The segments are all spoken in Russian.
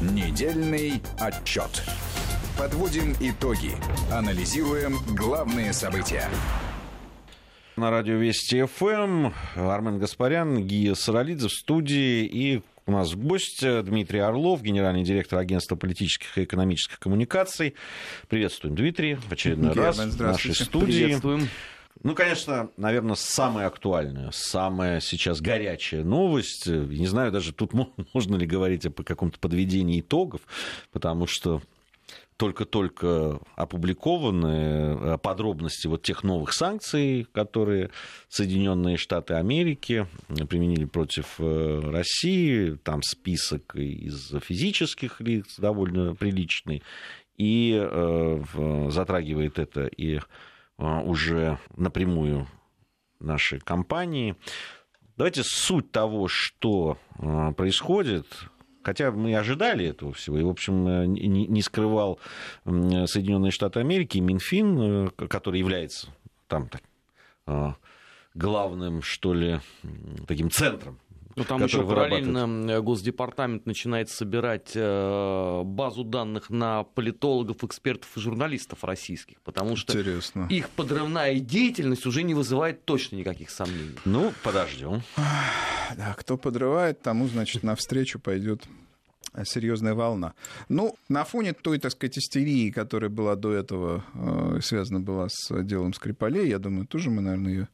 Недельный отчет. Подводим итоги. Анализируем главные события. На радио Вести ФМ Армен Гаспарян, Гия Саралидзе в студии и у нас гость Дмитрий Орлов, генеральный директор агентства политических и экономических коммуникаций. Приветствуем, Дмитрий, в очередной Герман, раз в нашей студии. Приветствуем. Ну, конечно, наверное, самая актуальная, самая сейчас горячая новость. Не знаю, даже тут можно ли говорить о каком-то подведении итогов, потому что только-только опубликованы э, подробности вот тех новых санкций, которые Соединенные Штаты Америки применили против э, России. Там список из физических лиц довольно приличный. И э, затрагивает это и уже напрямую нашей компании. Давайте суть того, что происходит, Хотя мы ожидали этого всего. И, в общем, э, не скрывал Соединенные Штаты Америки, Минфин, э, который является там э, главным, что ли, таким центром ну, там еще параллельно Госдепартамент начинает собирать базу данных на политологов, экспертов и журналистов российских, потому что Интересно. их подрывная деятельность уже не вызывает точно никаких сомнений. Ну, подождем. Да, кто подрывает, тому, значит, навстречу пойдет серьезная волна. Ну, на фоне той, так сказать, истерии, которая была до этого, э, связана была с делом Скрипалей, я думаю, тоже мы, наверное, ее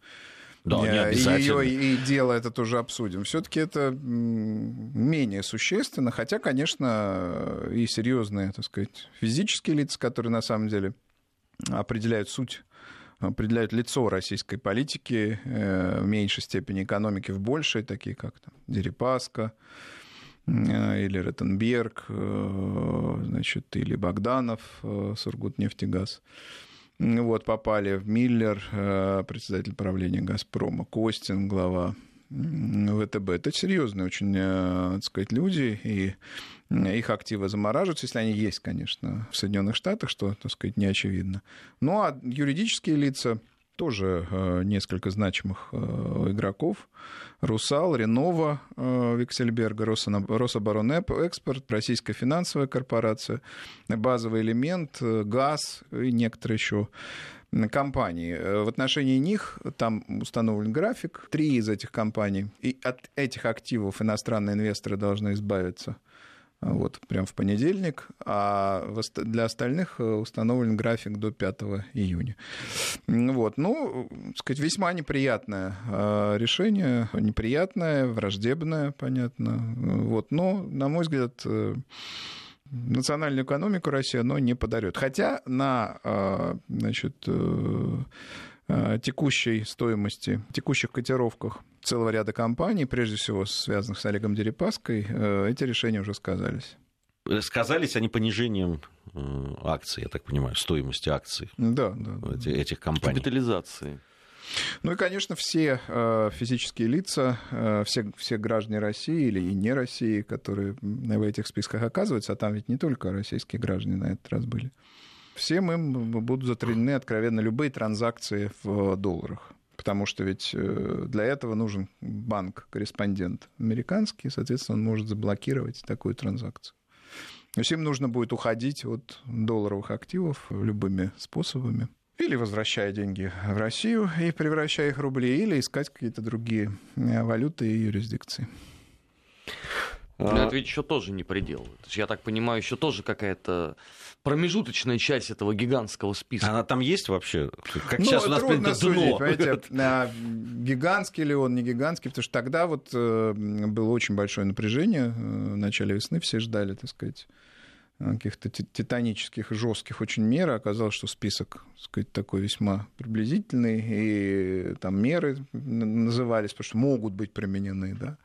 да, не обязательно. Ее и дело это тоже обсудим. Все-таки это менее существенно, хотя, конечно, и серьезные, так сказать, физические лица, которые на самом деле определяют суть определяют лицо российской политики э, в меньшей степени экономики, в большей, такие как там, Дерипаска, э, или Ротенберг, э, значит, или Богданов, Сургутнефтегаз. Вот, попали в Миллер, председатель правления «Газпрома», Костин, глава ВТБ. Это серьезные очень, так сказать, люди, и их активы замораживаются, если они есть, конечно, в Соединенных Штатах, что, так сказать, не очевидно. Ну, а юридические лица тоже э, несколько значимых э, игроков. Русал, Ренова, э, Виксельберга, Рособоронэкспорт, Российская финансовая корпорация, базовый элемент, ГАЗ и некоторые еще компании. В отношении них там установлен график. Три из этих компаний, и от этих активов иностранные инвесторы должны избавиться – вот, прям в понедельник, а для остальных э, установлен график до 5 июня. Вот, ну, сказать, весьма неприятное э, решение, неприятное, враждебное, понятно, вот, но, на мой взгляд, э, национальную экономику России оно не подарит. Хотя на значит, текущей стоимости, текущих котировках целого ряда компаний, прежде всего связанных с Олегом Дерипаской, э, эти решения уже сказались. Сказались они понижением э, акций, я так понимаю, стоимости акций да, да, этих компаний. Капитализации. Ну и, конечно, все э, физические лица, все, все граждане России или и не России, которые в этих списках оказываются, а там ведь не только российские граждане на этот раз были, всем им будут затруднены откровенно любые транзакции в долларах потому что ведь э, для этого нужен банк-корреспондент американский, соответственно, он может заблокировать такую транзакцию. То есть им нужно будет уходить от долларовых активов любыми способами. Или возвращая деньги в Россию и превращая их в рубли, или искать какие-то другие э, валюты и юрисдикции. Но это ведь еще тоже не предел. Я так понимаю, еще тоже какая-то промежуточная часть этого гигантского списка. Она там есть вообще? Как ну, сейчас у нас трудно судить, понимаете, а гигантский ли он, не гигантский, потому что тогда вот э, было очень большое напряжение э, в начале весны, все ждали, так сказать, каких-то титанических, жестких очень мер. Оказалось, что список так сказать, такой весьма приблизительный, и там меры назывались, потому что могут быть применены, да.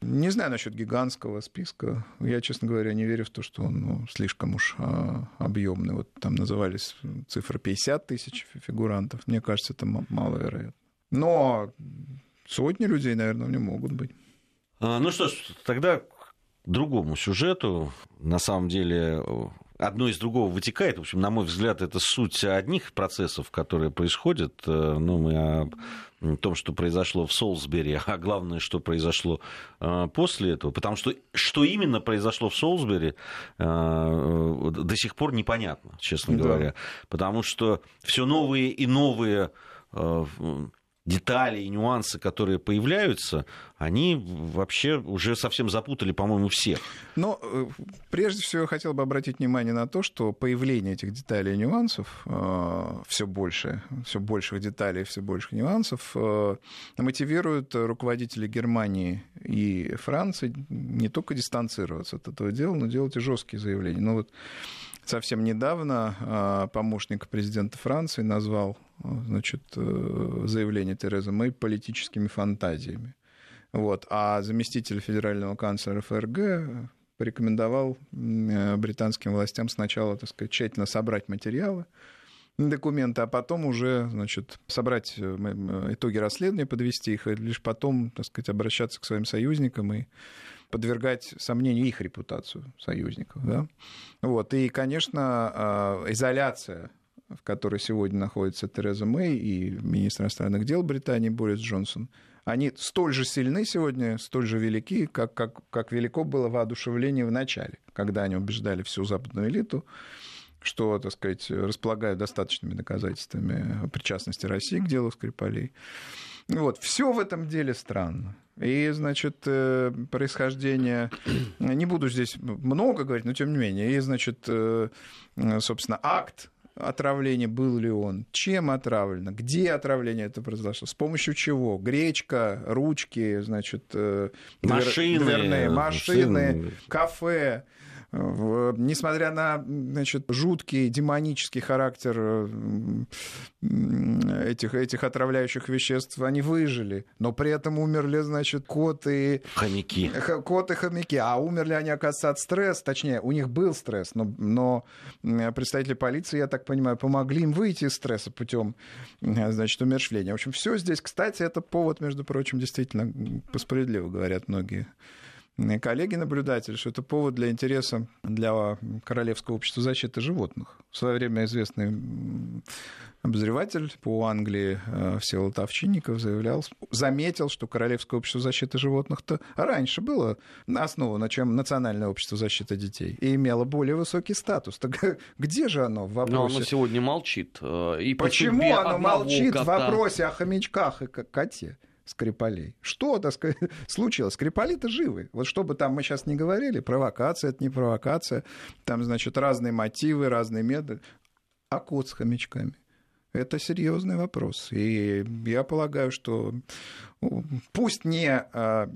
Не знаю насчет гигантского списка. Я, честно говоря, не верю в то, что он ну, слишком уж а, объемный. Вот там назывались цифры 50 тысяч фигурантов. Мне кажется, это маловероятно. Но сотни людей, наверное, в нем могут быть. А, ну что ж, тогда к другому сюжету. На самом деле одно из другого вытекает. В общем, на мой взгляд, это суть одних процессов, которые происходят. Э, ну, мы о том, что произошло в Солсбери, а главное, что произошло э, после этого. Потому что что именно произошло в Солсбери, э, до сих пор непонятно, честно да. говоря. Потому что все новые и новые детали и нюансы, которые появляются, они вообще уже совсем запутали, по-моему, всех. Но э, прежде всего я хотел бы обратить внимание на то, что появление этих деталей и нюансов э, все больше, все больших деталей, все больших нюансов э, мотивирует руководителей Германии и Франции не только дистанцироваться от этого дела, но делать и жесткие заявления. Ну вот совсем недавно помощник президента Франции назвал значит, э, заявление Терезы Мэй политическими фантазиями. Вот. А заместитель федерального канцлера ФРГ порекомендовал э, британским властям сначала, так сказать, тщательно собрать материалы, документы, а потом уже, значит, собрать э, итоги расследования, подвести их, и лишь потом, так сказать, обращаться к своим союзникам и подвергать сомнению их репутацию союзников. Да? Вот. И, конечно, изоляция в которой сегодня находится Тереза Мэй и министр иностранных дел Британии Борис Джонсон, они столь же сильны сегодня, столь же велики, как, как, как велико было воодушевление в начале, когда они убеждали всю западную элиту, что, так сказать, располагают достаточными доказательствами причастности России к делу Скрипалей. Вот, все в этом деле странно. И, значит, э, происхождение, не буду здесь много говорить, но тем не менее, и, значит, э, собственно, акт отравление, был ли он, чем отравлено, где отравление это произошло, с помощью чего, гречка, ручки, значит, э, машины, дверные машины, машины, кафе, несмотря на значит, жуткий демонический характер этих, этих отравляющих веществ, они выжили. Но при этом умерли, значит, коты... Хомяки. Коты, хомяки. А умерли они, оказывается, от стресса. Точнее, у них был стресс, но, но представители полиции, я так понимаю, помогли им выйти из стресса путем, значит, умершвления. В общем, все здесь, кстати, это повод, между прочим, действительно, справедливо говорят многие коллеги-наблюдатели, что это повод для интереса для Королевского общества защиты животных. В свое время известный обозреватель по Англии э, Всеволод Овчинников заявлял, заметил, что Королевское общество защиты животных-то раньше было основано, чем Национальное общество защиты детей, и имело более высокий статус. Так где же оно в вопросе? Но оно сегодня молчит. Э, и Почему оно молчит кота? в вопросе о хомячках и коте? Скрипалей. Что, так сказать, случилось? Скрипали-то живы. Вот что бы там мы сейчас не говорили, провокация, это не провокация, там, значит, разные мотивы, разные методы. А кот с хомячками? Это серьезный вопрос. И я полагаю, что пусть не а,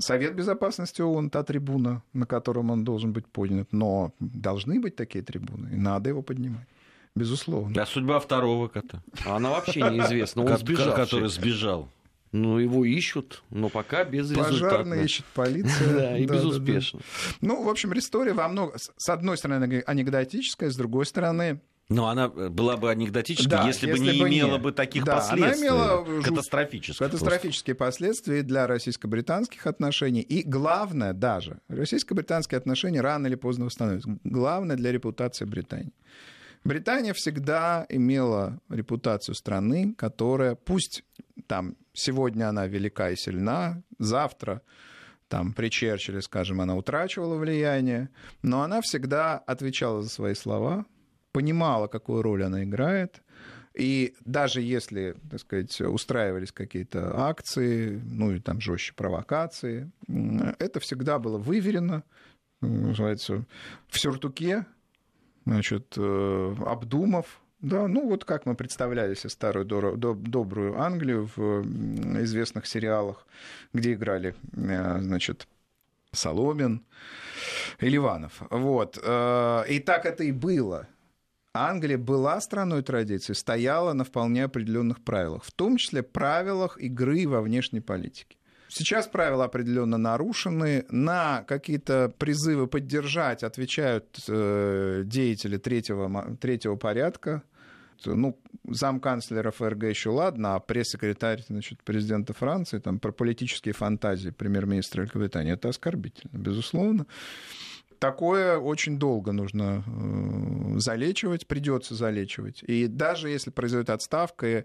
Совет Безопасности ООН, та трибуна, на котором он должен быть поднят, но должны быть такие трибуны, и надо его поднимать. Безусловно. А судьба второго кота? Она вообще неизвестна. Он сбежал. Который сбежал. Ну, его ищут, но пока без результата. Пожарные ищет полиция. Да, и безуспешно. Ну, в общем, история во многом... С одной стороны, анекдотическая, с другой стороны... Но она была бы анекдотической, да, если, если бы не бы имела не. бы таких да, последствий. Она имела катастрофических. Катастрофические просто. последствия для российско-британских отношений. И главное даже, российско-британские отношения рано или поздно восстановятся. Главное для репутации Британии. Британия всегда имела репутацию страны, которая, пусть там сегодня она велика и сильна, завтра там при Черчилле, скажем, она утрачивала влияние, но она всегда отвечала за свои слова, понимала, какую роль она играет, и даже если, так сказать, устраивались какие-то акции, ну и там жестче провокации, это всегда было выверено, называется, в сюртуке, значит, э, обдумав, да, ну вот как мы представляли себе старую добрую Англию в известных сериалах, где играли, э, значит, Соломин и Ливанов. Вот. Э, и так это и было. Англия была страной традиций, стояла на вполне определенных правилах, в том числе правилах игры во внешней политике. Сейчас правила определенно нарушены. На какие-то призывы поддержать отвечают э, деятели третьего, третьего порядка. Ну, замканцлера ФРГ еще ладно, а пресс-секретарь значит, президента Франции там, про политические фантазии премьер-министра Великобритании, это оскорбительно, безусловно. такое очень долго нужно э, залечивать, придется залечивать. И даже если произойдет отставка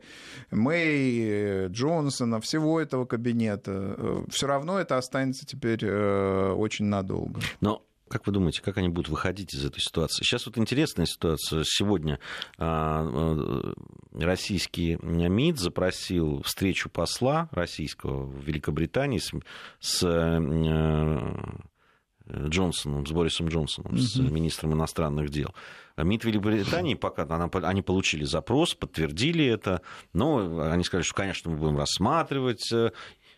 Мэй, Джонсона, всего этого кабинета, э, все равно это останется теперь очень надолго. Но как вы думаете, как они будут выходить из этой ситуации? Сейчас вот интересная ситуация. Сегодня а, российский МИД запросил встречу посла российского в Великобритании с, с Джонсоном, с Борисом Джонсоном, с министром иностранных дел. МИД Великобритании пока она, они получили запрос, подтвердили это, но они сказали, что, конечно, мы будем рассматривать э,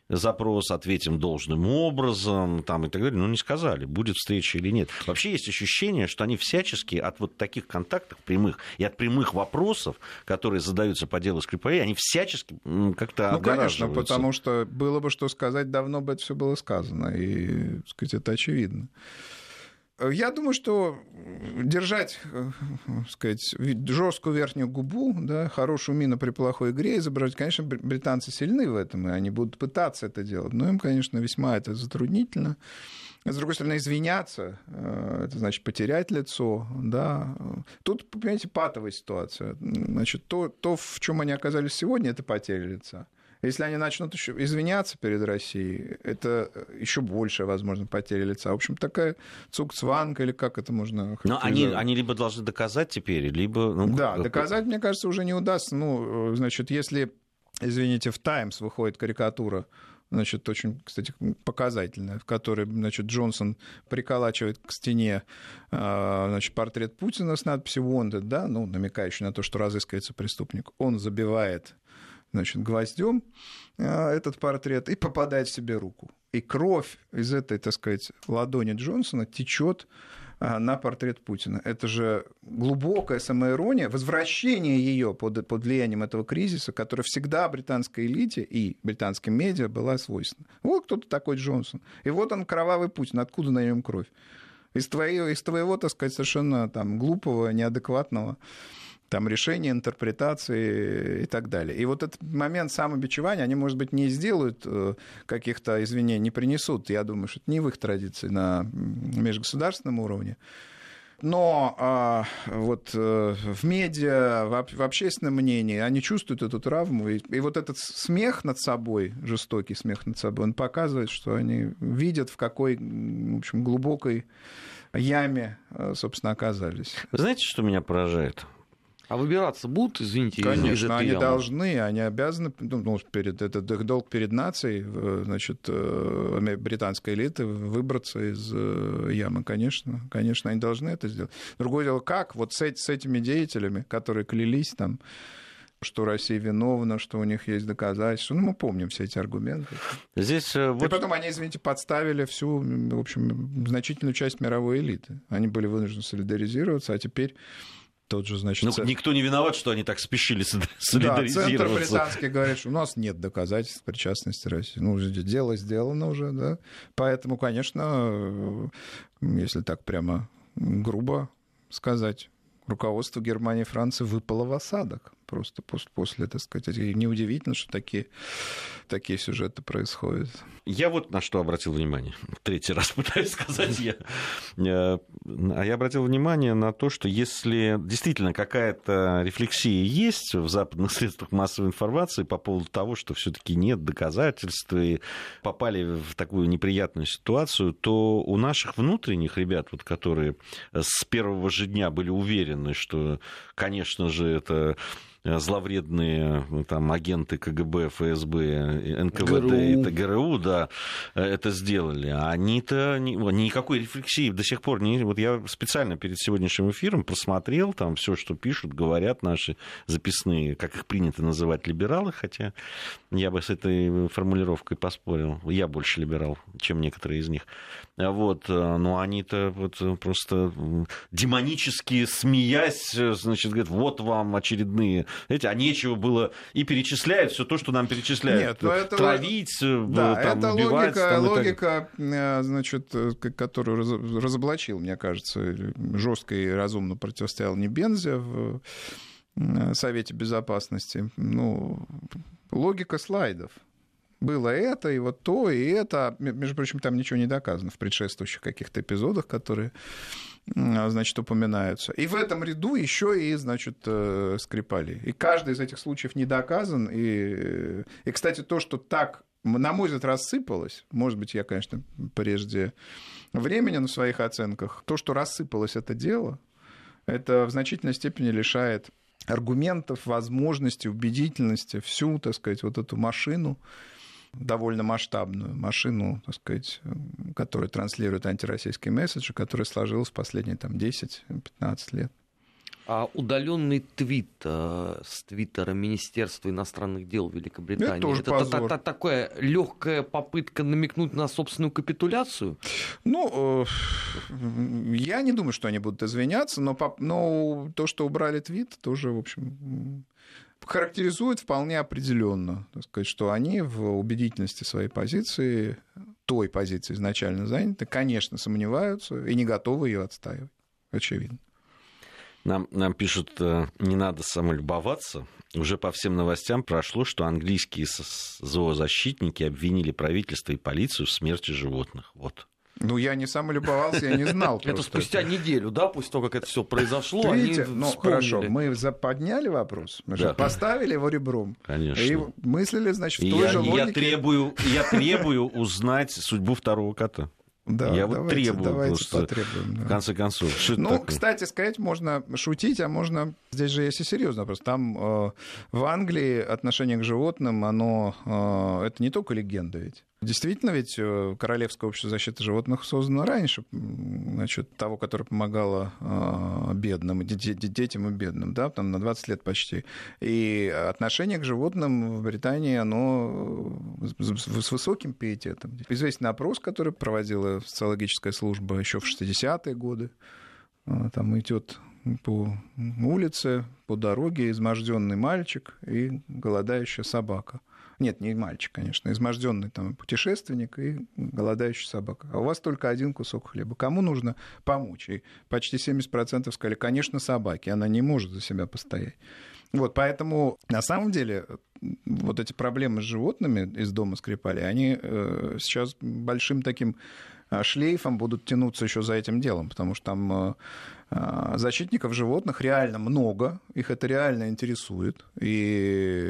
запрос, ответим должным образом там, и так далее. Но не сказали, будет встреча или нет. Вообще есть ощущение, что они всячески от вот таких контактов прямых и от прямых вопросов, которые задаются по делу Скрипалей, они всячески как-то Ну, конечно, потому что было бы что сказать, давно бы это все было сказано. И, так сказать, это очевидно. Я думаю, что держать, э, сказать, жесткую верхнюю губу, да, хорошую мину при плохой игре изображать, конечно, британцы сильны в этом, и они будут пытаться это делать. Но им, конечно, весьма это затруднительно. С другой стороны, извиняться, э, это значит потерять лицо, да. Тут, понимаете, патовая ситуация. Значит, то, то в чем они оказались сегодня, это потеря лица. Если они начнут еще извиняться перед Россией, это еще большая, возможно, потеря лица. В общем, такая цукцванка, или как это можно Но они, они либо должны доказать теперь, либо... Ну, да, как... доказать, мне кажется, уже не удастся. Ну, значит, если, извините, в «Таймс» выходит карикатура значит, очень, кстати, показательная, в которой, значит, Джонсон приколачивает к стене, а, значит, портрет Путина с надписью «Wanted», да, ну, намекающий на то, что разыскивается преступник. Он забивает значит, гвоздем а, этот портрет и попадает себе руку. И кровь из этой, так сказать, ладони Джонсона течет а, на портрет Путина. Это же глубокая самоирония, возвращение ее под, под влиянием этого кризиса, которое всегда британской элите и британским медиа была свойственна. Вот кто-то такой Джонсон. И вот он, кровавый Путин. Откуда на нем кровь? Из твоего, из твоего, так сказать, совершенно там глупого, неадекватного там решения, интерпретации и так далее. И вот этот момент самобичевания, они, может быть, не сделают э, каких-то извинений, не принесут. Я думаю, что это не в их традиции на межгосударственном уровне. Но а, вот а, в медиа, в, в общественном мнении они чувствуют эту травму. И, и вот этот смех над собой, жестокий смех над собой, он показывает, что они видят, в какой в общем, глубокой яме, э, собственно, оказались. Вы знаете, что меня поражает? А выбираться будут, извините, Конечно, из они ямы? должны, они обязаны, ну, ну перед, это долг перед нацией, значит, э, британской элиты выбраться из э, ямы, конечно, конечно, они должны это сделать. Другое дело, как вот с, с этими деятелями, которые клялись там, что Россия виновна, что у них есть доказательства. Ну, мы помним все эти аргументы. Здесь, э, вот... И потом они, извините, подставили всю, в общем, значительную часть мировой элиты. Они были вынуждены солидаризироваться, а теперь тот же, значит... Ну, центр... никто не виноват, что они так спешили солидаризироваться. Да, центр британский говорит, что у нас нет доказательств причастности России. Ну, дело сделано уже, да. Поэтому, конечно, если так прямо грубо сказать, руководство Германии и Франции выпало в осадок просто после, после так сказать. И неудивительно, что такие, такие сюжеты происходят. Я вот на что обратил внимание. Третий раз пытаюсь сказать я. А я обратил внимание на то, что если действительно какая-то рефлексия есть в западных средствах массовой информации по поводу того, что все-таки нет доказательств и попали в такую неприятную ситуацию, то у наших внутренних ребят, вот, которые с первого же дня были уверены, что, конечно же, это Э, зловредные ну, там, агенты КГБ, ФСБ, НКВД и ГРУ да, э, это сделали. А они-то никакой рефлексии до сих пор не... Вот я специально перед сегодняшним эфиром просмотрел там все, что пишут, говорят наши записные, как их принято называть, либералы, хотя я бы с этой формулировкой поспорил. Я больше либерал, чем некоторые из них. Вот, э, но они-то вот просто демонически смеясь, значит, говорят, вот вам очередные эти, а нечего было и перечисляют все то, что нам перечисляют. Нет, но это Травить, э, да, там, это убивать. Логика, там, логика э, значит, которую разоблачил, мне кажется, жестко и разумно противостоял не Бензе в Совете Безопасности. Ну, логика слайдов. Было это, и вот то, и это. Между прочим, там ничего не доказано в предшествующих каких-то эпизодах, которые значит, упоминаются. И в этом ряду еще и, значит, э, Скрипали. И каждый из этих случаев не доказан. И, и, кстати, то, что так, на мой взгляд, рассыпалось, может быть, я, конечно, прежде времени на своих оценках, то, что рассыпалось это дело, это в значительной степени лишает аргументов, возможности, убедительности всю, так сказать, вот эту машину, довольно масштабную машину, так сказать, которая транслирует антироссийские месседжи, которая сложилась в последние там, 10-15 лет. А удаленный твит э, с твиттера Министерства иностранных дел Великобритании, это, тоже это позор. Та, та, такая легкая попытка намекнуть на собственную капитуляцию? Ну, э, я не думаю, что они будут извиняться, но, но то, что убрали твит, тоже, в общем, характеризует вполне определенно, так сказать, что они в убедительности своей позиции, той позиции изначально заняты, конечно, сомневаются и не готовы ее отстаивать. Очевидно. Нам, нам пишут, э, не надо самолюбоваться. Уже по всем новостям прошло, что английские зоозащитники обвинили правительство и полицию в смерти животных. Вот. Ну, я не сам любовался, я не знал. Это спустя неделю, да, после того, как это все произошло, Видите, ну хорошо, мы подняли вопрос, мы же поставили его ребром. Конечно. И мыслили, значит, в той же логике. Я требую, я требую узнать судьбу второго кота. Да, я вот давайте, требую давайте просто, потребуем. Да. В конце концов. Что ну, кстати сказать, можно шутить, а можно... Здесь же есть и серьезно просто. Там э, в Англии отношение к животным, оно... Э, это не только легенда ведь. Действительно, ведь э, Королевское общество защиты животных создано раньше, значит, того, которое помогало э, бедным, детям и бедным, да, там на 20 лет почти. И отношение к животным в Британии, оно с высоким пиететом. Известен опрос, который проводила социологическая служба еще в 60-е годы. Э, там идет по улице, по дороге изможденный мальчик и голодающая собака. Нет, не мальчик, конечно, изможденный там путешественник и голодающая собака. А у вас только один кусок хлеба. Кому нужно помочь? И почти 70% сказали, конечно, собаке. Она не может за себя постоять. Вот, поэтому на самом деле вот эти проблемы с животными из дома Скрипали, они э, сейчас большим таким э, шлейфом будут тянуться еще за этим делом, потому что там э, а, защитников животных реально много, их это реально интересует. И,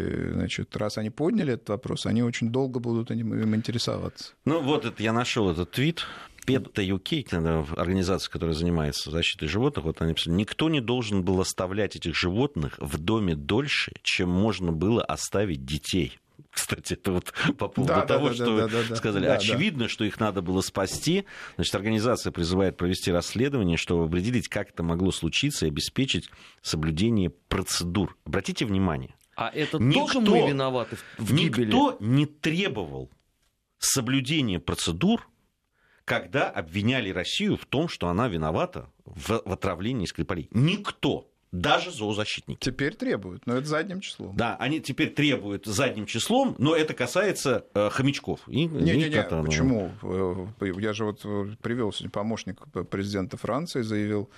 значит, раз они подняли этот вопрос, они очень долго будут им интересоваться. Ну, вот это я нашел этот твит. PETA UK, организация, которая занимается защитой животных, вот они писали, никто не должен был оставлять этих животных в доме дольше, чем можно было оставить детей. Кстати, это вот по поводу да, того, да, что да, да, сказали. Да, Очевидно, да. что их надо было спасти. Значит, организация призывает провести расследование, чтобы определить, как это могло случиться и обеспечить соблюдение процедур. Обратите внимание. А это никто, тоже мы виноваты в гибели? Никто не требовал соблюдения процедур, когда обвиняли Россию в том, что она виновата в, в отравлении Скрипалей. Никто даже зоозащитники. Теперь требуют, но это задним числом. Да, они теперь требуют задним числом, но это касается э, хомячков. Не-не-не, почему? Э, я же вот э, привел сегодня помощник президента Франции, заявил,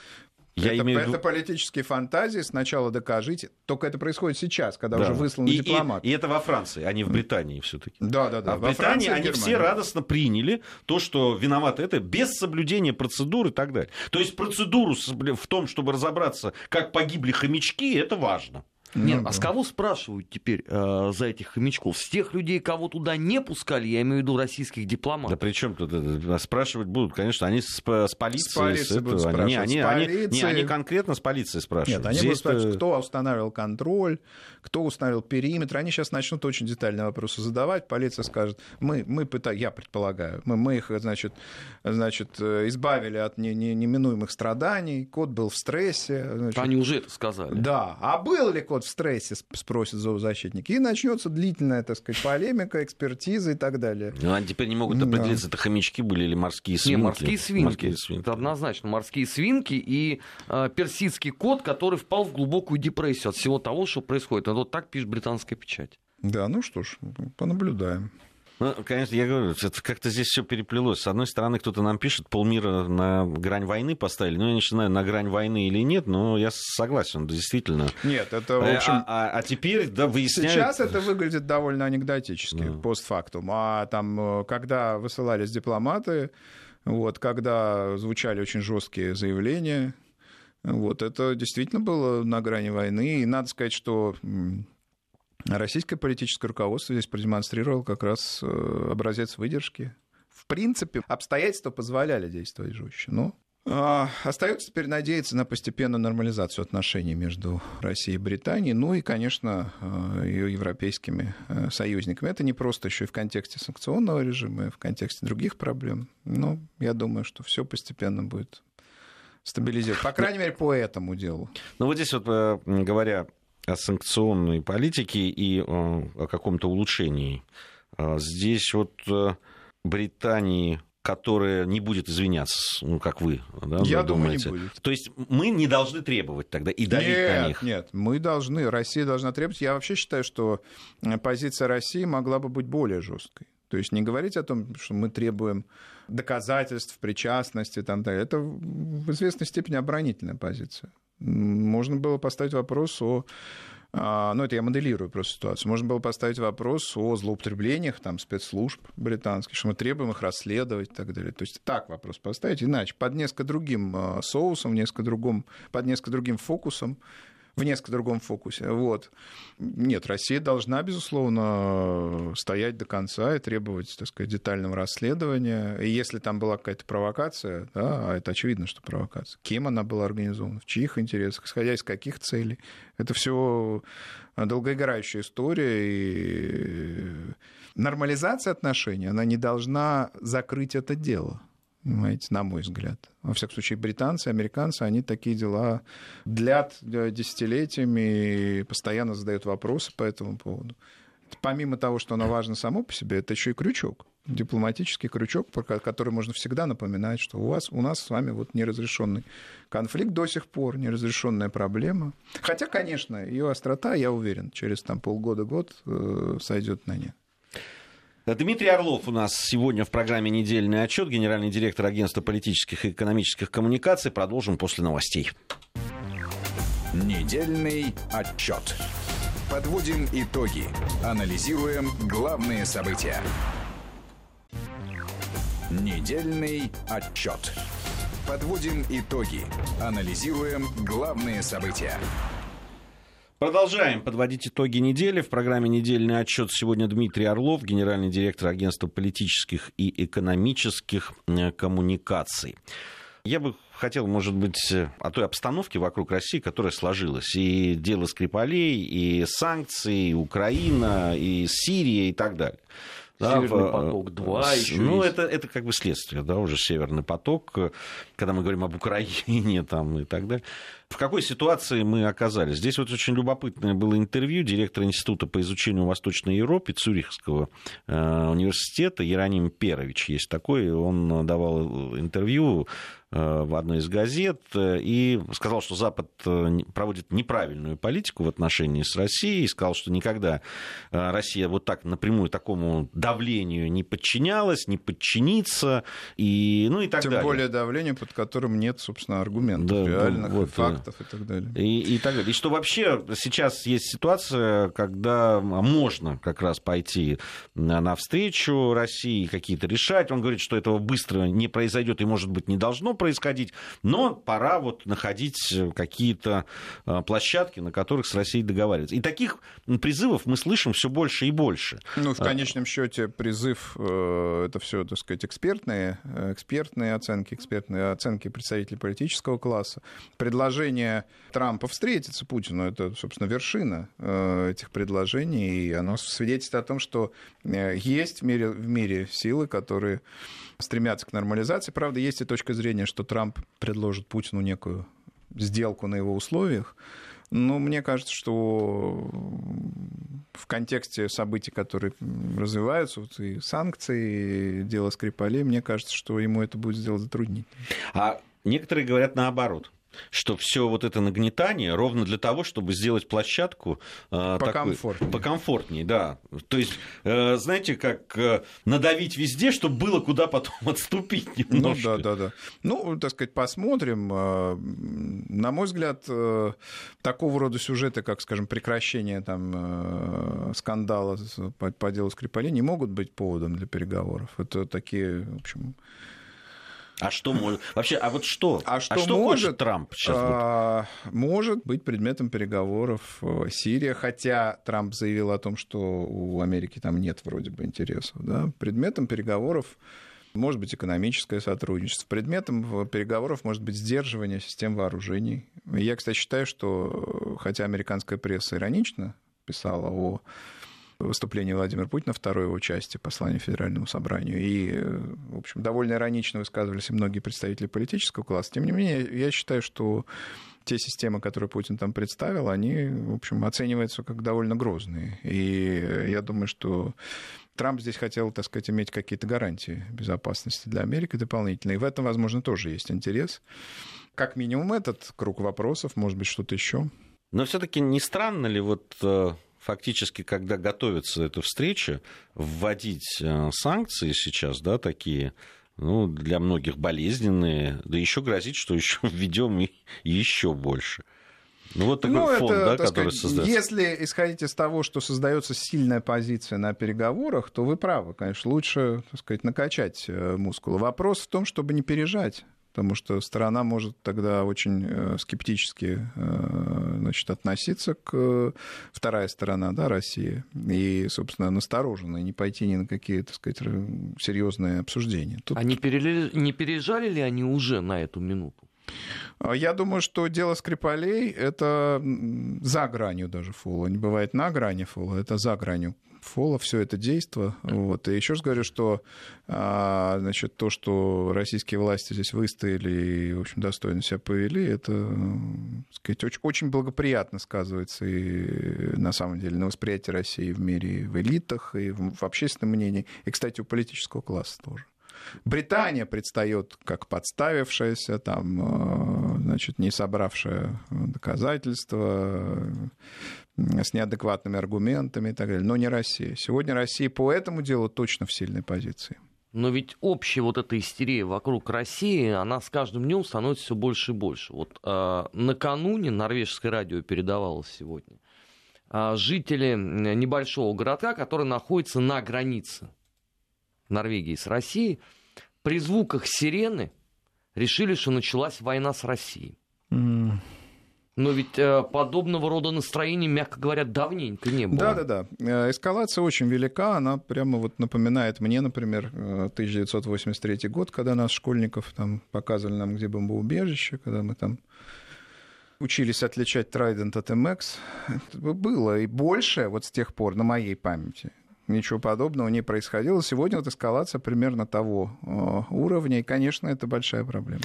я это, имею... это политические фантазии, сначала докажите. Только это происходит сейчас, когда да. уже выслан и, дипломат. И, и это во Франции, а не в Британии все-таки. Да, да, да. А в Британии Франции, они все радостно приняли то, что виноваты это без соблюдения процедур и так далее. То есть процедуру в том, чтобы разобраться, как погибли хомячки, это важно. Нет, ну, а да. с кого спрашивают теперь э, за этих хомячков? С тех людей, кого туда не пускали, я имею в виду российских дипломатов. Да при чем тут это? Спрашивать будут, конечно, они с, с полицией. С полицией будут спрашивать. Они, они, полиции... они, не, они конкретно с полицией спрашивают. Нет, они Здесь будут спрашивать, кто устанавливал контроль, кто установил периметр. Они сейчас начнут очень детальные вопросы задавать. Полиция скажет, мы, мы пытаем, я предполагаю, мы, мы их, значит, значит, избавили от не, не, неминуемых страданий, кот был в стрессе. Значит, они уже это сказали. Да, а был ли кот в стрессе, спросит зоозащитник. И начнется длительная, так сказать, полемика, экспертиза и так далее. Ну, они теперь не могут определиться, да. это хомячки были или морские свинки. Не, морские свинки. Морские свинки. Это однозначно морские свинки и э, персидский кот, который впал в глубокую депрессию от всего того, что происходит. Вот так пишет британская печать. Да, ну что ж, понаблюдаем. Ну, конечно, я говорю, это как-то здесь все переплелось. С одной стороны, кто-то нам пишет, полмира на грань войны поставили. Ну, я не знаю, на грань войны или нет, но я согласен, действительно. Нет, это, в э, общем... А, а, а теперь, да, выясняют... Сейчас это выглядит довольно анекдотически, да. постфактум. А там, э, когда высылались дипломаты, вот, когда звучали очень жесткие заявления, вот, это действительно было на грани войны. И надо сказать, что Российское политическое руководство здесь продемонстрировало как раз э, образец выдержки. В принципе, обстоятельства позволяли действовать жестче. Но а, Остается теперь надеяться на постепенную нормализацию отношений между Россией и Британией, ну и, конечно, э, ее европейскими э, союзниками. Это не просто еще и в контексте санкционного режима, и в контексте других проблем. Но я думаю, что все постепенно будет стабилизировать. По крайней мере, по этому делу. Ну вот здесь вот, говоря о санкционной политике и э, о каком-то улучшении. А здесь вот э, Британии которая не будет извиняться, ну, как вы, да, Я думаю, думаете. не будет. То есть мы не должны требовать тогда и давить нет, на них? Нет, мы должны, Россия должна требовать. Я вообще считаю, что э, позиция России могла бы быть более жесткой. То есть не говорить о том, что мы требуем доказательств причастности, там, да, это в известной степени оборонительная позиция. Можно было поставить вопрос о а, ну, это я моделирую просто ситуацию. Можно было поставить вопрос о злоупотреблениях там, спецслужб британских, что мы требуем их расследовать и так далее. То есть так вопрос поставить, иначе под несколько другим а, соусом, несколько другом, под несколько другим фокусом в несколько другом фокусе. Вот. Нет, Россия должна, безусловно, стоять до конца и требовать, так сказать, детального расследования. И если там была какая-то провокация, да, а это очевидно, что провокация, кем она была организована, в чьих интересах, исходя из каких целей, это все долгоиграющая история, и нормализация отношений, она не должна закрыть это дело понимаете, на мой взгляд. Во всяком случае, британцы, американцы, они такие дела длят десятилетиями и постоянно задают вопросы по этому поводу. Помимо того, что оно важно само по себе, это еще и крючок, дипломатический крючок, который можно всегда напоминать, что у, вас, у нас с вами вот неразрешенный конфликт до сих пор, неразрешенная проблема. Хотя, конечно, ее острота, я уверен, через там, полгода-год э, сойдет на нет. Дмитрий Орлов у нас сегодня в программе «Недельный отчет», генеральный директор агентства политических и экономических коммуникаций. Продолжим после новостей. Недельный отчет. Подводим итоги. Анализируем главные события. Недельный отчет. Подводим итоги. Анализируем главные события. Продолжаем подводить итоги недели. В программе «Недельный отчет» сегодня Дмитрий Орлов, генеральный директор агентства политических и экономических э, коммуникаций. Я бы хотел, может быть, о той обстановке вокруг России, которая сложилась. И дело Скрипалей, и санкции, и Украина, и Сирия, и так далее. Северный да, поток 2 еще Ну, есть. это, это как бы следствие, да, уже Северный поток, когда мы говорим об Украине там, и так далее в какой ситуации мы оказались. Здесь вот очень любопытное было интервью директора Института по изучению Восточной Европы Цюрихского э, университета Яроним Перович есть такой, он давал интервью Э, в одной из газет э, и сказал, что Запад э, проводит неправильную политику в отношении с Россией, и сказал, что никогда Россия вот так напрямую такому давлению не подчинялась, не подчинится, и, ну и так Тем далее. Тем более давлению, под которым нет, собственно, аргументов, да, реальных вот, фактов и так далее. И, и так далее. И что вообще сейчас есть ситуация, когда можно как раз пойти навстречу России, какие-то решать. Он говорит, что этого быстро не произойдет и, может быть, не должно происходить, но пора вот находить э, какие-то э, площадки, на которых с Россией договариваться. И таких призывов мы слышим все больше и больше. Ну, в а конечном счете призыв э, это все, так сказать, экспертные, экспертные оценки, экспертные оценки представителей политического класса. Предложение Трампа встретиться Путину, это, собственно, вершина этих предложений, и оно свидетельствует о том, что есть в мире, в мире силы, которые стремятся к нормализации. Правда, есть и точка зрения, что Трамп предложит Путину некую сделку на его условиях. Но мне кажется, что в контексте событий, которые развиваются, вот и санкции, и дело Скрипалей, мне кажется, что ему это будет сделать затруднительно. А некоторые говорят наоборот что все вот это нагнетание ровно для того, чтобы сделать площадку э, покомфортнее. Такой, покомфортнее, да. То есть, э, знаете, как э, надавить везде, чтобы было куда потом отступить ну немножко. Ну да, да, да. Ну, так сказать, посмотрим. Э, на мой взгляд, э, такого рода сюжеты, как, скажем, прекращение там скандала по, по делу Скрипалей, не могут быть поводом для переговоров. Это такие, в общем, а что может... Вообще, а вот что? А что, а что может Трамп сейчас? А, может быть предметом переговоров э, Сирия, хотя Трамп заявил о том, что у Америки там нет вроде бы интересов. Да? Предметом переговоров может быть экономическое сотрудничество. Предметом переговоров может быть сдерживание систем вооружений. Я, кстати, считаю, что хотя американская пресса иронично писала о выступление Владимира Путина, второй его части послания Федеральному собранию. И, в общем, довольно иронично высказывались и многие представители политического класса. Тем не менее, я считаю, что те системы, которые Путин там представил, они, в общем, оцениваются как довольно грозные. И я думаю, что Трамп здесь хотел, так сказать, иметь какие-то гарантии безопасности для Америки дополнительные. И в этом, возможно, тоже есть интерес. Как минимум этот круг вопросов, может быть, что-то еще. Но все-таки не странно ли вот э, фактически, когда готовится эта встреча, вводить э, санкции сейчас, да, такие, ну, для многих болезненные, да еще грозит, что еще введем еще больше. Ну, вот такой ну, фон, это, да, который сказать, создается. Если исходить из того, что создается сильная позиция на переговорах, то вы правы, конечно, лучше, так сказать, накачать э, мускулы. Вопрос в том, чтобы не пережать потому что страна может тогда очень э, скептически э, значит, относиться к вторая сторона, да, России, и, собственно, настороженно, не пойти ни на какие, так сказать, серьезные обсуждения. Тут... А не, перели... не переезжали ли они уже на эту минуту? А я думаю, что дело Скрипалей — это за гранью даже фола. Не бывает на грани фола, это за гранью фола все это действо. Вот. И еще раз говорю, что а, значит, то, что российские власти здесь выстояли и, в общем, достойно себя повели, это сказать, очень, очень благоприятно сказывается и на самом деле на восприятии России в мире, в элитах, и в, в общественном мнении, и, кстати, у политического класса тоже. Британия предстает как подставившаяся, там, э, значит, не собравшая доказательства, э, с неадекватными аргументами и так далее, но не Россия. Сегодня Россия по этому делу точно в сильной позиции. Но ведь общая вот эта истерия вокруг России, она с каждым днем становится все больше и больше. Вот э, накануне норвежское радио передавало сегодня э, жители небольшого городка, который находится на границе Норвегии с Россией, при звуках сирены решили, что началась война с Россией. Mm. Но ведь э, подобного рода настроений, мягко говоря, давненько не было. Да, да, да. Э, эскалация очень велика. Она прямо вот напоминает мне, например, 1983 э, год, когда нас, школьников, там показывали нам, где бомбоубежище, когда мы там учились отличать Trident от MX. Это было и больше вот с тех пор на моей памяти ничего подобного не происходило. Сегодня вот эскалация примерно того э, уровня, и, конечно, это большая проблема.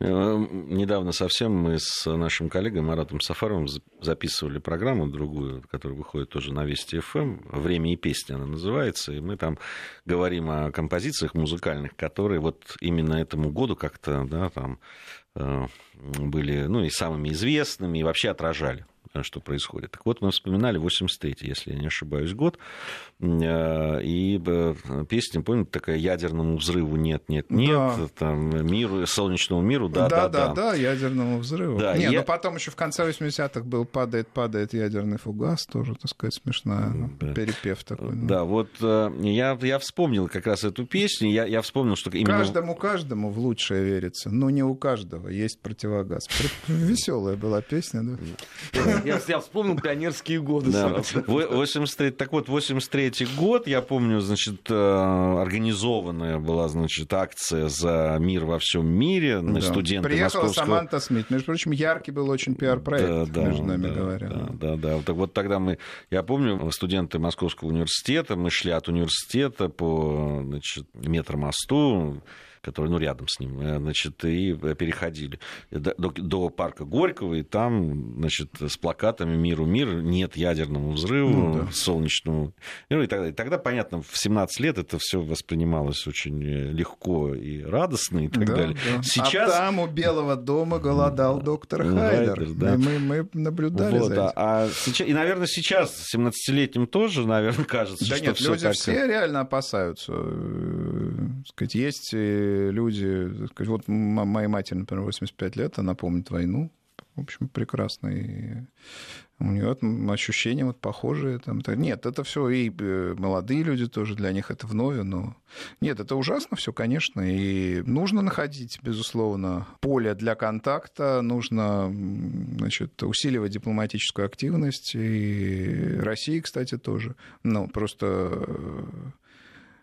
Э, недавно совсем мы с нашим коллегой Маратом Сафаровым записывали программу другую, которая выходит тоже на Вести ФМ. Эм. «Время и песня» она называется. И мы там говорим о композициях музыкальных, которые вот именно этому году как-то да, там, э, были ну, и самыми известными, и вообще отражали что происходит. Так вот, мы вспоминали 83-й, если я не ошибаюсь, год, э, и э, песня, помните, такая «Ядерному взрыву нет, нет, нет», да. там, миру, солнечному миру, да, да, да. Да, да, ядерному взрыву. Да, не, я... но потом еще в конце 80-х был «Падает, падает ядерный фугас», тоже, так сказать, смешная да. перепев такой. Да, да вот э, я, я вспомнил как раз эту песню, я, я вспомнил, что именно... Каждому, каждому в лучшее верится, но не у каждого есть противогаз. Веселая была песня, да? Я, я вспомнил пионерские годы. Да. 83, так вот, 83 год, я помню, значит, э, организованная была, значит, акция за мир во всем мире. Да. Студенты Приехала Московского... Саманта Смит. Между прочим, яркий был очень пиар-проект, да, между нами да, говоря. Да, да, да. Вот, вот тогда мы, я помню, студенты Московского университета, мы шли от университета по значит, метромосту, который, ну, рядом с ним, э, значит, и переходили до, до парка Горького, и там, значит, с плакатами «Миру мир», «Нет ядерному взрыву», ну, да. «Солнечному миру» и так далее. И тогда, понятно, в 17 лет это все воспринималось очень легко и радостно и так да, далее. Да. Сейчас... А там у Белого дома голодал доктор Хайдер. Хайдер да. мы, мы наблюдали вот, за этим. А, а сейчас, и, наверное, сейчас 17-летним тоже, наверное, кажется, да что нет, все люди как... все реально опасаются. Э, сказать, есть люди, сказать, вот моей матери, например, 85 лет, она помнит войну, в общем, прекрасно. И у нее ощущения вот похожие. Там, нет, это все и э, молодые люди тоже, для них это вновь, но... Нет, это ужасно все, конечно, и нужно находить, безусловно, поле для контакта, нужно значит, усиливать дипломатическую активность, и России, кстати, тоже. Ну, просто э,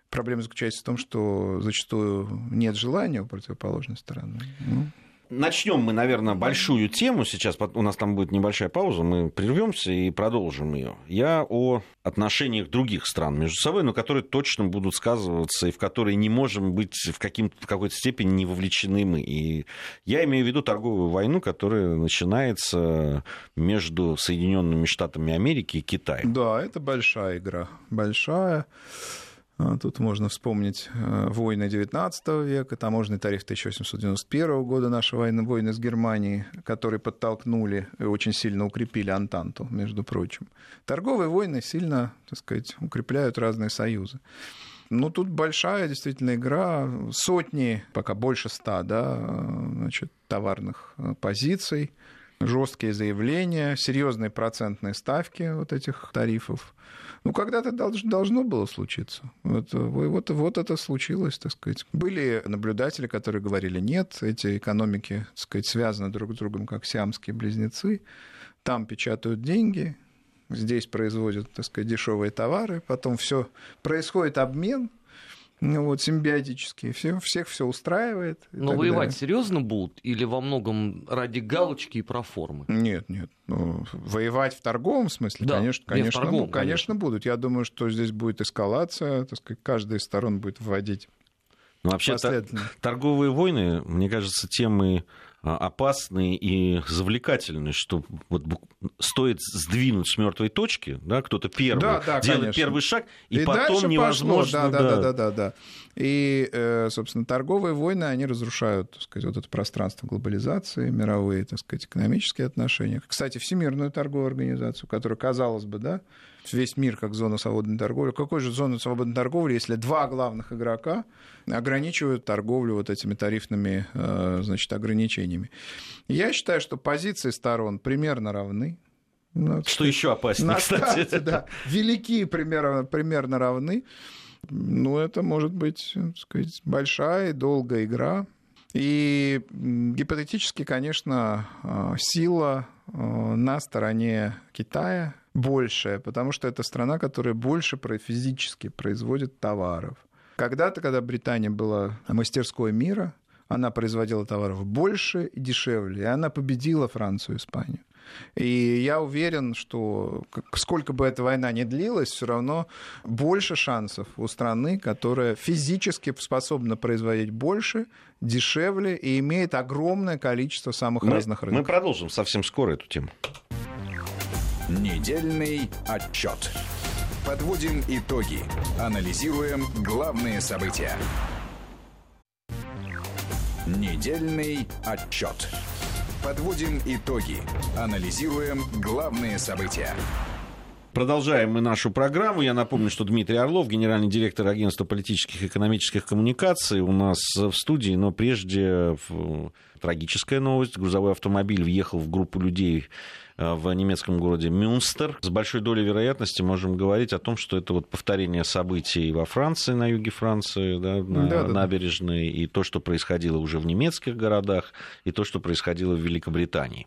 проблема заключается в том, что зачастую нет желания у противоположной стороны. Ну, Начнем мы, наверное, большую тему сейчас. У нас там будет небольшая пауза, мы прервемся и продолжим ее. Я о отношениях других стран между собой, но которые точно будут сказываться и в которые не можем быть в, каким, в какой-то степени не вовлечены мы. И я имею в виду торговую войну, которая начинается между Соединенными Штатами Америки и Китаем. Да, это большая игра. Большая. А, тут можно вспомнить э, войны XIX века, таможенный тариф 1891 года, наши войны, войны с Германией, которые подтолкнули и очень сильно укрепили Антанту, между прочим. Торговые войны сильно, так сказать, укрепляют разные союзы. Ну, тут большая действительно игра, сотни, пока больше ста, да, значит, товарных э, позиций, жесткие заявления, серьезные процентные ставки вот этих тарифов. Ну, когда-то должно было случиться. Вот, вот, вот это случилось, так сказать. Были наблюдатели, которые говорили, нет, эти экономики, так сказать, связаны друг с другом, как сиамские близнецы. Там печатают деньги, здесь производят, так сказать, дешевые товары, потом все происходит обмен, ну, вот, симбиотические. Все, всех все устраивает. Но воевать далее. серьезно будут или во многом ради галочки и проформы? Нет, нет. Ну, воевать в торговом смысле, да, конечно, конечно, торговом, ну, конечно, конечно, будут. Я думаю, что здесь будет эскалация, так сказать, каждая из сторон будет вводить. Ну, вообще, торговые войны, мне кажется, темы опасный и завлекательный, что вот стоит сдвинуть с мертвой точки, да, кто-то первый да, да, делает конечно. первый шаг, и, и потом невозможно. Пошло. Да, да, да, да, да, да. И, э, собственно, торговые войны, они разрушают, так сказать, вот это пространство глобализации, мировые, так сказать, экономические отношения. Кстати, Всемирную торговую организацию, которая, казалось бы, да, весь мир как зона свободной торговли. Какой же зона свободной торговли, если два главных игрока ограничивают торговлю вот этими тарифными э, значит, ограничениями? Я считаю, что позиции сторон примерно равны. Ну, что еще опаснее, кстати. Старте, да, велики примерно, примерно равны. Ну, это может быть, так сказать, большая и долгая игра. И гипотетически, конечно, э, сила э, на стороне Китая, большая, потому что это страна, которая больше физически производит товаров. Когда-то, когда Британия была мастерской мира, она производила товаров больше и дешевле, и она победила Францию и Испанию. И я уверен, что сколько бы эта война ни длилась, все равно больше шансов у страны, которая физически способна производить больше, дешевле и имеет огромное количество самых мы, разных рынков. Мы продолжим совсем скоро эту тему. Недельный отчет. Подводим итоги. Анализируем главные события. Недельный отчет. Подводим итоги. Анализируем главные события. Продолжаем мы нашу программу. Я напомню, что Дмитрий Орлов, генеральный директор агентства политических и экономических коммуникаций, у нас в студии. Но прежде трагическая новость. Грузовой автомобиль въехал в группу людей Э, в немецком городе Мюнстер. С большой долей вероятности можем говорить о том, что это вот повторение событий во Франции, на юге Франции, да, на да, да, набережной, и то, что происходило уже в немецких городах, и то, что происходило в Великобритании.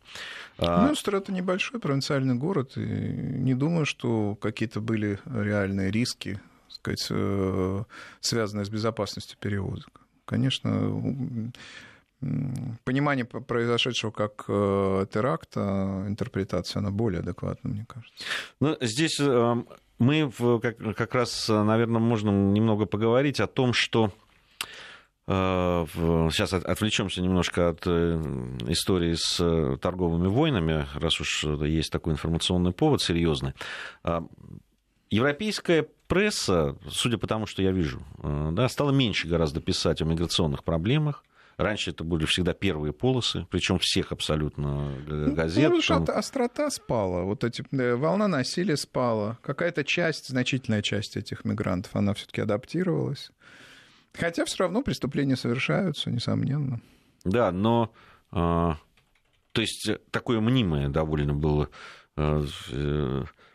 А Мюнстер это небольшой провинциальный город, и не думаю, что какие-то были реальные риски, сказать, э, связанные с безопасностью перевозок. Конечно, понимание произошедшего как э, теракта, интерпретация, она более адекватна, мне кажется. Ну, здесь э, мы как, раз, наверное, можно немного поговорить о том, что Сейчас отвлечемся немножко от истории с торговыми войнами, раз уж есть такой информационный повод серьезный. Европейская пресса, судя по тому, что я вижу, да, стала меньше гораздо писать о миграционных проблемах. Раньше это были всегда первые полосы, причем всех абсолютно ну, газет. Ну, там... острота спала, вот эти э, волна насилия спала. Какая-то часть, значительная часть этих мигрантов, она все-таки адаптировалась. Хотя все равно преступления совершаются, несомненно. Да, но а, то есть такое мнимое довольно было э,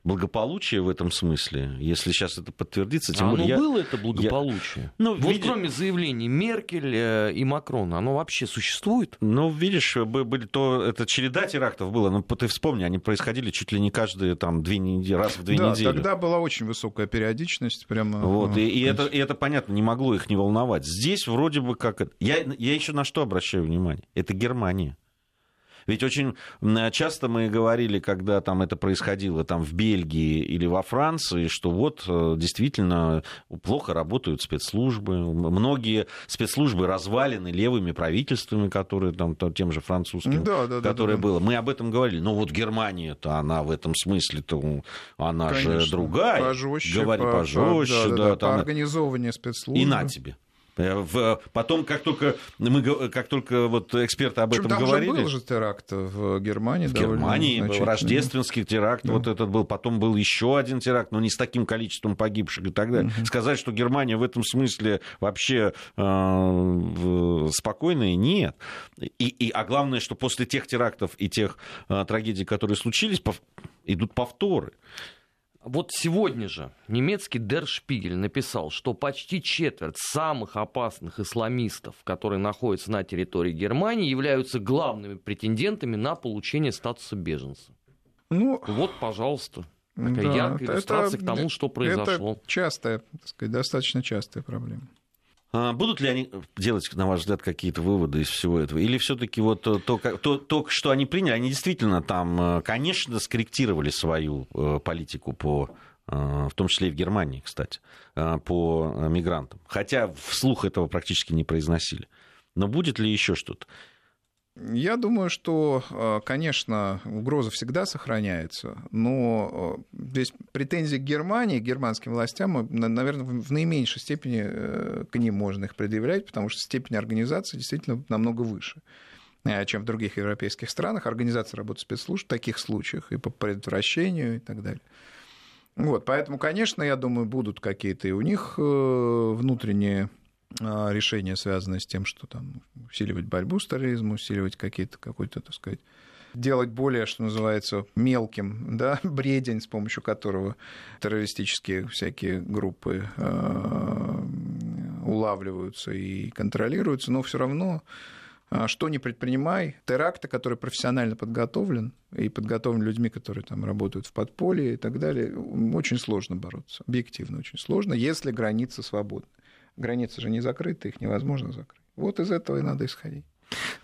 благополучие в этом смысле, если сейчас это подтвердится. Тем а более, оно я... было это благополучие? Я... Ну, вот видишь... кроме заявлений Меркель э, и Макрона, оно вообще существует? Ну, видишь, были то, это череда терактов было, но ты вспомни, они происходили чуть ли не каждые там две недели, раз в две да, недели. тогда была очень высокая периодичность, прямо. Вот, и, и, это, и это понятно, не могло их не волновать. Здесь вроде бы как... Я, я еще на что обращаю внимание? Это Германия. Ведь очень часто мы говорили, когда там это происходило там в Бельгии или во Франции, что вот э, действительно плохо работают спецслужбы. Многие спецслужбы развалены левыми правительствами, которые там тем же французским, да, да, которое да, да. было. Мы об этом говорили. Но вот Германия-то, она в этом смысле-то, она Конечно. же другая. Пожестче, Говори по, пожестче. Да, да, да, да, там... по организованию спецслужб. И на тебе. Э, в, потом, как только, мы, как только вот эксперты об этом там говорили... Же был же теракт в Германии. В Германии был рождественский теракт, да. вот этот был. Потом был еще один теракт, но не с таким количеством погибших и так далее. Угу. Сказать, что Германия в этом смысле вообще э, спокойная, нет. И, и, а главное, что после тех терактов и тех э, трагедий, которые случились, пов... идут повторы. Вот сегодня же немецкий Der Spiegel написал, что почти четверть самых опасных исламистов, которые находятся на территории Германии, являются главными претендентами на получение статуса беженца. Ну, вот, пожалуйста, такая да, яркая иллюстрация это, к тому, что произошло. Это частая, так сказать, достаточно частая проблема. А будут ли они делать, на ваш взгляд, какие-то выводы из всего этого? Или все-таки вот то, то, то, что они приняли, они действительно там, э, конечно, скорректировали свою э, политику по э, в том числе и в Германии, кстати, по мигрантам. Хотя вслух этого практически не произносили. Но будет ли еще что-то? Я думаю, что, э, конечно, угроза всегда сохраняется, но э, здесь претензии к Германии, к германским властям, э, наверное, в наименьшей степени к ним можно их предъявлять, потому что степень организации действительно намного выше чем в других европейских странах. Организация работы спецслужб в таких случаях и по предотвращению и так далее. Вот, поэтому, конечно, я думаю, будут какие-то и у них внутренние а, решения, связанные с тем, что там усиливать борьбу с терроризмом, усиливать какие-то, какой-то, так сказать, делать более, что называется, мелким, да, бредень, с помощью которого террористические всякие группы э, улавливаются и контролируются, но все равно а, что не предпринимай, теракты, который профессионально подготовлен, и подготовлен людьми, которые там работают в подполье и так далее, очень сложно бороться, объективно очень сложно, если границы свободны. Границы же не закрыты, их невозможно закрыть. Вот из этого и надо исходить.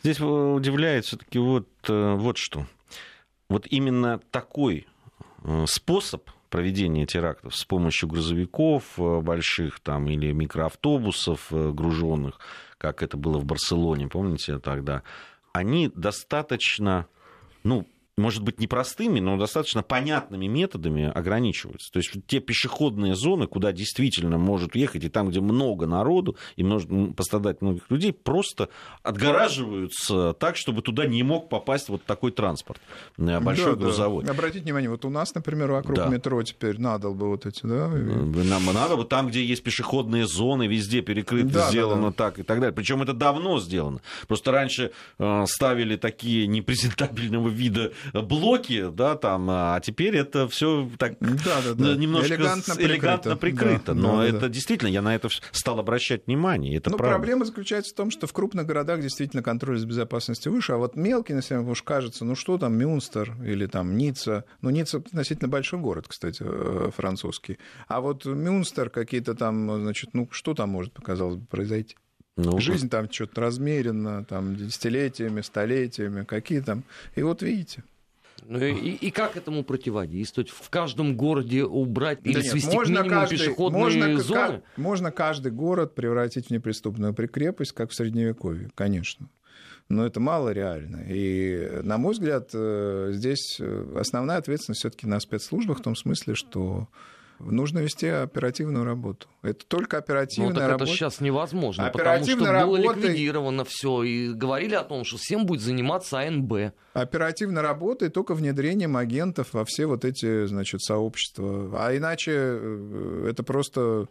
Здесь удивляет все-таки вот, э, вот что. Вот именно такой э, способ проведения терактов с помощью грузовиков э, больших там, или микроавтобусов груженных, как это было в Барселоне, помните тогда, они достаточно ну, может быть, непростыми, но достаточно понятными методами ограничиваются. То есть те пешеходные зоны, куда действительно может ехать, и там, где много народу, и может пострадать многих людей, просто отгораживаются так, чтобы туда не мог попасть вот такой транспорт, э, большой да, грузовой. Да. Обратите внимание, вот у нас, например, вокруг да. метро теперь надо бы вот эти, да? Нам надо вот там, где есть пешеходные зоны, везде перекрыто, да, сделано да, да. так и так далее. Причем это давно сделано. Просто раньше э, ставили такие непрезентабельного вида блоки, да, там, а теперь это все так да, да, да. немножко элегантно, элегантно прикрыто. прикрыто. Да, но да, это да. действительно, я на это стал обращать внимание. Это Но правда. проблема заключается в том, что в крупных городах действительно контроль за безопасностью выше, а вот мелкий, населенный уж кажется, ну что там, Мюнстер или там Ницца. Ну, Ницца относительно большой город, кстати, э, французский. А вот Мюнстер какие-то там, значит, ну что там может, показалось бы, произойти? Ну, Жизнь там что-то размеренно, там десятилетиями, столетиями, какие там. И вот видите. Ну и, и как этому противодействовать? В каждом городе убрать Да или нет, свести можно к минимуму каждый, пешеходные можно, зоны? ка- можно каждый город превратить в неприступную крепость, как в Средневековье, конечно. Но это мало реально. И, на мой взгляд, э, здесь э, основная ответственность все-таки на спецслужбах в том смысле, что нужно вести оперативную работу. Это только Ну, оперативная так работа. это сейчас невозможно, потому Оперативной что было работой- ликвидировано все, и говорили о том, что всем будет заниматься АНБ. Оперативно работает только внедрением агентов во все вот эти, значит, сообщества. А иначе э, это просто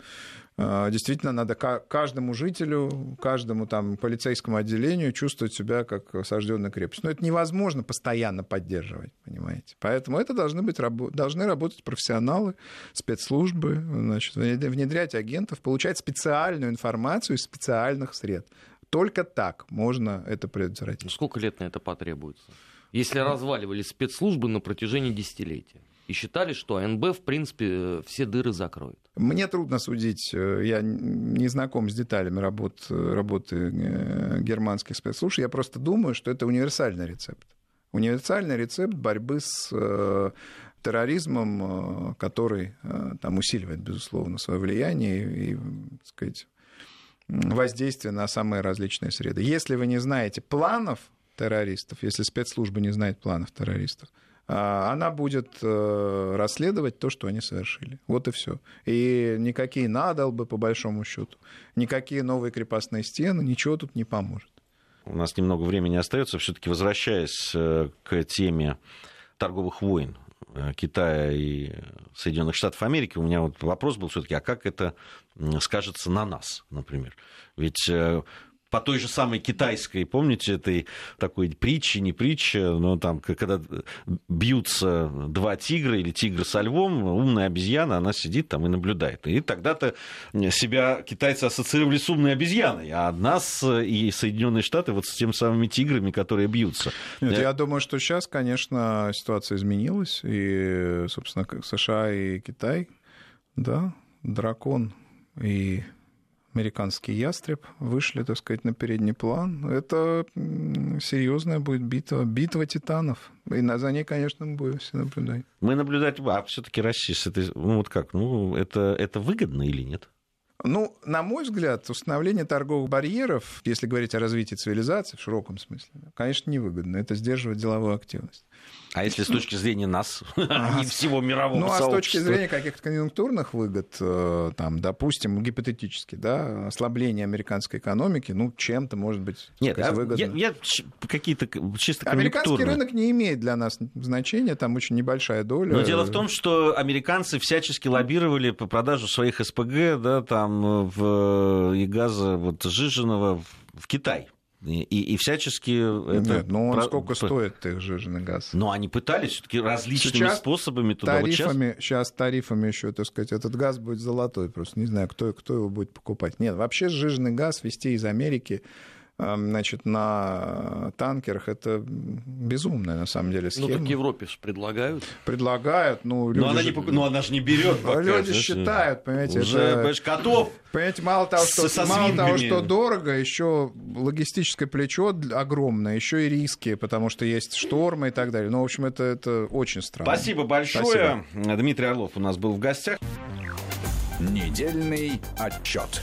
действительно надо ка- каждому жителю, каждому там полицейскому отделению чувствовать себя как осажденная крепость. Но это невозможно постоянно поддерживать, понимаете. Поэтому это должны, быть, должны работать профессионалы, спецслужбы, значит, внед- внедрять агентов, получать специальную информацию из специальных средств. Только так можно это предотвратить. Сколько лет на это потребуется? Если разваливали спецслужбы на протяжении десятилетия и считали, что АНБ, в принципе, э, все дыры закроет. Мне трудно судить, э, я не знаком с деталями работ, работы э, германских спецслужб, я просто думаю, что это универсальный рецепт. Универсальный рецепт борьбы с терроризмом, который там усиливает, безусловно, свое влияние и, так сказать, воздействие на самые различные среды. Если вы не знаете планов террористов, если спецслужбы не знают планов террористов, она будет э, расследовать то, что они совершили. Вот и все. И никакие надолбы, по большому счету, никакие новые крепостные стены, ничего тут не поможет. У нас немного времени остается. Все-таки возвращаясь э, к теме торговых войн э, Китая и Соединенных Штатов Америки, у меня вот вопрос был все-таки, а как это скажется на нас, например? Ведь по той же самой китайской, помните, этой такой притчи, не притча, но там, когда бьются два тигра или тигр со львом, умная обезьяна, она сидит там и наблюдает. И тогда-то себя китайцы ассоциировали с умной обезьяной, а нас и Соединенные Штаты вот с теми самыми тиграми, которые бьются. Нет, Э, я думаю, что сейчас, конечно, ситуация изменилась, и, собственно, как США и Китай, да, дракон и американский ястреб вышли, так сказать, на передний план. Это серьезная будет битва, битва титанов. И за ней, конечно, мы будем все наблюдать. Мы наблюдать, а все-таки Россия с этой, ну вот как, ну это, это выгодно или нет? Ну, на мой взгляд, установление торговых барьеров, если говорить о развитии цивилизации в широком смысле, конечно, невыгодно. Это сдерживает деловую активность. А если с точки зрения нас, не всего мирового Ну, а с точки зрения каких-то конъюнктурных выгод, э, там, допустим, гипотетически, да, ослабление американской экономики, ну, чем-то может быть Нет, а выгодно. я, какие-то чисто Американский рынок не имеет для нас значения, там очень небольшая доля. Но дело в том, что американцы всячески лоббировали по продажу своих СПГ, да, там, в, и газа вот, жиженого в- Китай. И, и- и всячески это... Нет, ну, он про- сколько стоит их жиженый газ? Но они пытались все-таки различными Сейчас способами туда. Вот сейчас- тарифами, сейчас тарифами еще, так сказать, этот газ будет золотой, просто не знаю, кто, кто его будет покупать. Нет, вообще сжиженный газ везти из Америки э, значит, на танкерах, это безумная, на самом деле, Ну, схема. так Европе же предлагают. Предлагают, ну, люди, Но она, же- не, пок- но она же не берет. пока, люди считают, понимаете, Уже, это- понимаешь, котов Понимаете, мало того, что, Со- мало того, что дорого, еще логистическое плечо огромное, еще и риски, потому что есть штормы и так далее. Ну, в общем, это, это очень странно. Спасибо большое. Дмитрий Орлов у нас был в гостях. Недельный отчет.